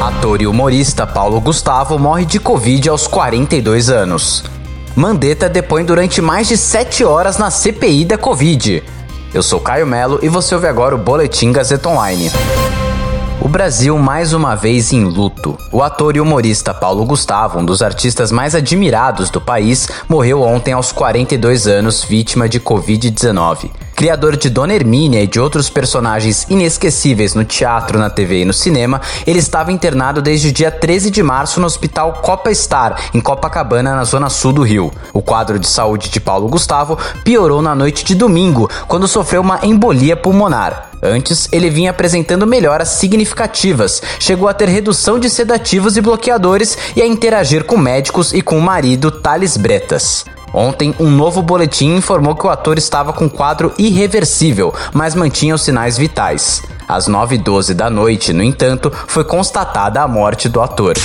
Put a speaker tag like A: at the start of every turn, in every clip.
A: Ator e humorista Paulo Gustavo morre de Covid aos 42 anos. Mandetta depõe durante mais de 7 horas na CPI da Covid. Eu sou Caio Melo e você ouve agora o Boletim Gazeta Online. O Brasil mais uma vez em luto. O ator e humorista Paulo Gustavo, um dos artistas mais admirados do país, morreu ontem aos 42 anos, vítima de Covid-19. Criador de Dona Hermínia e de outros personagens inesquecíveis no teatro, na TV e no cinema, ele estava internado desde o dia 13 de março no Hospital Copa Star, em Copacabana, na zona sul do Rio. O quadro de saúde de Paulo Gustavo piorou na noite de domingo, quando sofreu uma embolia pulmonar. Antes, ele vinha apresentando melhoras significativas, chegou a ter redução de sedativos e bloqueadores e a interagir com médicos e com o marido Thales Bretas. Ontem, um novo boletim informou que o ator estava com quadro irreversível, mas mantinha os sinais vitais. Às 9h12 da noite, no entanto, foi constatada a morte do ator.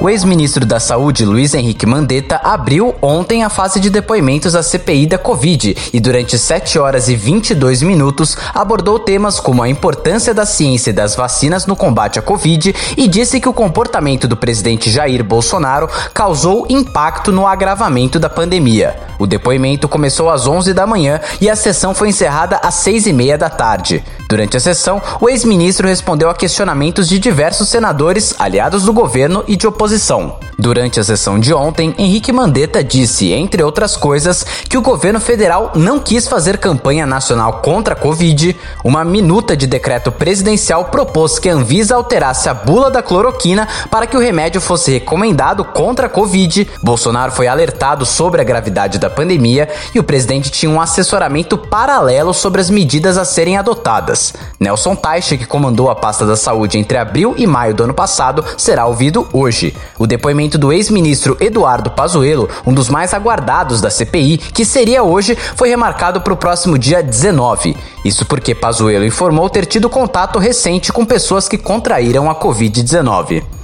A: O ex-ministro da Saúde, Luiz Henrique Mandetta, abriu ontem a fase de depoimentos à CPI da Covid e, durante 7 horas e 22 minutos, abordou temas como a importância da ciência e das vacinas no combate à Covid e disse que o comportamento do presidente Jair Bolsonaro causou impacto no agravamento da pandemia. O depoimento começou às 11 da manhã e a sessão foi encerrada às 6 e meia da tarde. Durante a sessão, o ex-ministro respondeu a questionamentos de diversos senadores, aliados do governo e de oposição. Durante a sessão de ontem, Henrique Mandetta disse, entre outras coisas, que o governo federal não quis fazer campanha nacional contra a Covid. Uma minuta de decreto presidencial propôs que a Anvisa alterasse a bula da cloroquina para que o remédio fosse recomendado contra a Covid. Bolsonaro foi alertado sobre a gravidade da pandemia e o presidente tinha um assessoramento paralelo sobre as medidas a serem adotadas. Nelson Teich, que comandou a pasta da saúde entre abril e maio do ano passado, será ouvido hoje. O depoimento do ex-ministro Eduardo Pazuello, um dos mais aguardados da CPI, que seria hoje, foi remarcado para o próximo dia 19. Isso porque Pazuello informou ter tido contato recente com pessoas que contraíram a Covid-19.